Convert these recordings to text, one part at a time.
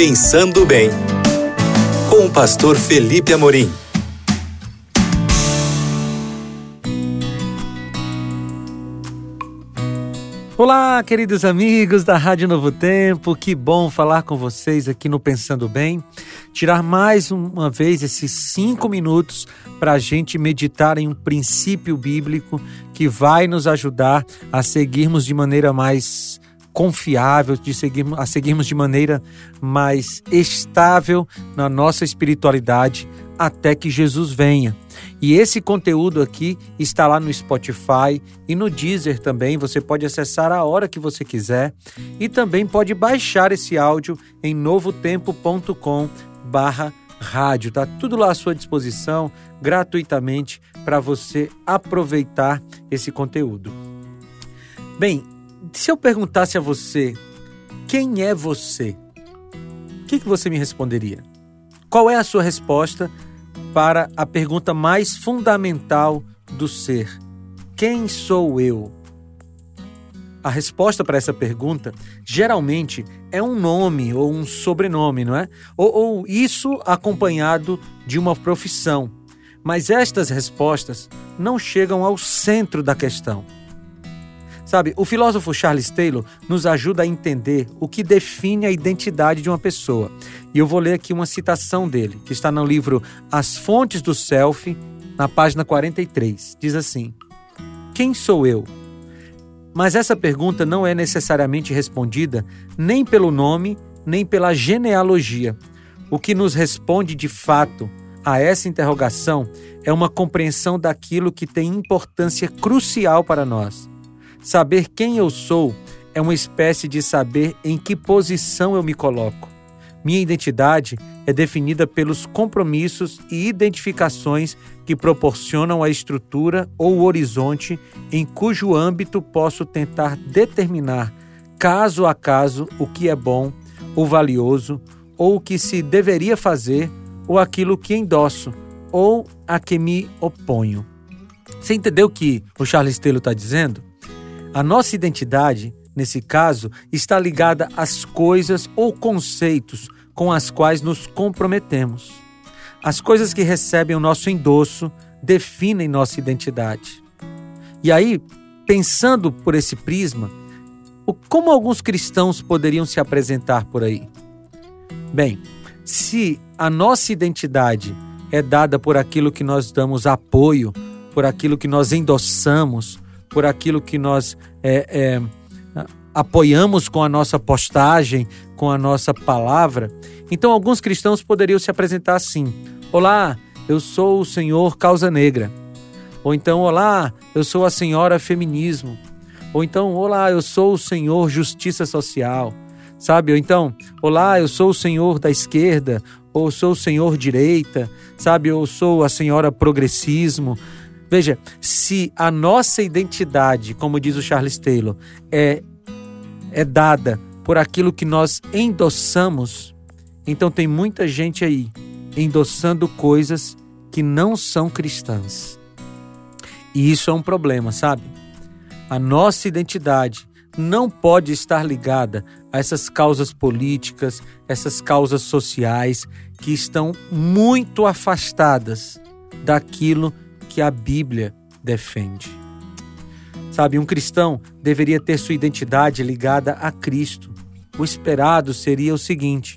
Pensando Bem, com o pastor Felipe Amorim. Olá, queridos amigos da Rádio Novo Tempo, que bom falar com vocês aqui no Pensando Bem. Tirar mais uma vez esses cinco minutos para a gente meditar em um princípio bíblico que vai nos ajudar a seguirmos de maneira mais confiável, de seguirmos, a seguirmos de maneira mais estável na nossa espiritualidade até que Jesus venha. E esse conteúdo aqui está lá no Spotify e no Deezer também. Você pode acessar a hora que você quiser e também pode baixar esse áudio em novotempo.com barra rádio. Tá tudo lá à sua disposição gratuitamente para você aproveitar esse conteúdo. Bem, se eu perguntasse a você quem é você, o que, que você me responderia? Qual é a sua resposta para a pergunta mais fundamental do ser: Quem sou eu? A resposta para essa pergunta geralmente é um nome ou um sobrenome, não é? Ou, ou isso acompanhado de uma profissão. Mas estas respostas não chegam ao centro da questão. Sabe, o filósofo Charles Taylor nos ajuda a entender o que define a identidade de uma pessoa. E eu vou ler aqui uma citação dele, que está no livro As Fontes do Self, na página 43. Diz assim: Quem sou eu? Mas essa pergunta não é necessariamente respondida nem pelo nome, nem pela genealogia. O que nos responde de fato a essa interrogação é uma compreensão daquilo que tem importância crucial para nós Saber quem eu sou é uma espécie de saber em que posição eu me coloco. Minha identidade é definida pelos compromissos e identificações que proporcionam a estrutura ou o horizonte em cujo âmbito posso tentar determinar, caso a caso, o que é bom ou valioso, ou o que se deveria fazer, ou aquilo que endosso, ou a que me oponho. Você entendeu o que o Charles Taylor está dizendo? A nossa identidade, nesse caso, está ligada às coisas ou conceitos com as quais nos comprometemos. As coisas que recebem o nosso endosso definem nossa identidade. E aí, pensando por esse prisma, como alguns cristãos poderiam se apresentar por aí? Bem, se a nossa identidade é dada por aquilo que nós damos apoio, por aquilo que nós endossamos, por aquilo que nós é, é, apoiamos com a nossa postagem, com a nossa palavra. Então, alguns cristãos poderiam se apresentar assim: Olá, eu sou o Senhor Causa Negra. Ou então, Olá, eu sou a Senhora Feminismo. Ou então, Olá, eu sou o Senhor Justiça Social. Sabe? Ou então, Olá, eu sou o Senhor da esquerda. Ou sou o Senhor direita. Sabe? Ou sou a Senhora Progressismo. Veja, se a nossa identidade, como diz o Charles Taylor, é, é dada por aquilo que nós endossamos, então tem muita gente aí endossando coisas que não são cristãs. E isso é um problema, sabe? A nossa identidade não pode estar ligada a essas causas políticas, essas causas sociais que estão muito afastadas daquilo que que a Bíblia defende. Sabe, um cristão deveria ter sua identidade ligada a Cristo. O esperado seria o seguinte: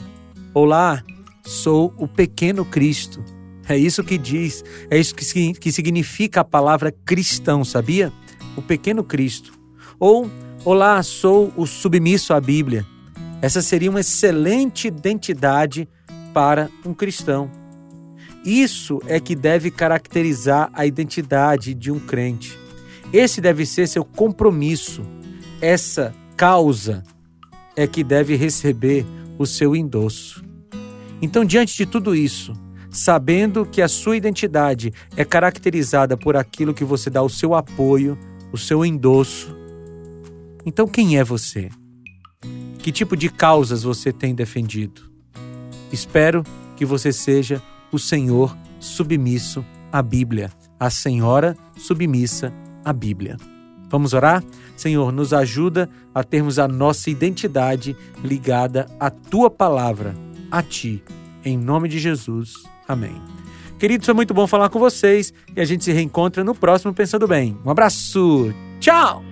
Olá, sou o pequeno Cristo. É isso que diz, é isso que, que significa a palavra cristão, sabia? O pequeno Cristo. Ou, olá, sou o submisso à Bíblia. Essa seria uma excelente identidade para um cristão. Isso é que deve caracterizar a identidade de um crente. Esse deve ser seu compromisso. Essa causa é que deve receber o seu endosso. Então, diante de tudo isso, sabendo que a sua identidade é caracterizada por aquilo que você dá o seu apoio, o seu endosso, então quem é você? Que tipo de causas você tem defendido? Espero que você seja o Senhor submisso à Bíblia, a Senhora submissa à Bíblia. Vamos orar? Senhor, nos ajuda a termos a nossa identidade ligada à tua palavra, a Ti. Em nome de Jesus. Amém. Queridos, foi muito bom falar com vocês e a gente se reencontra no próximo Pensando Bem. Um abraço. Tchau!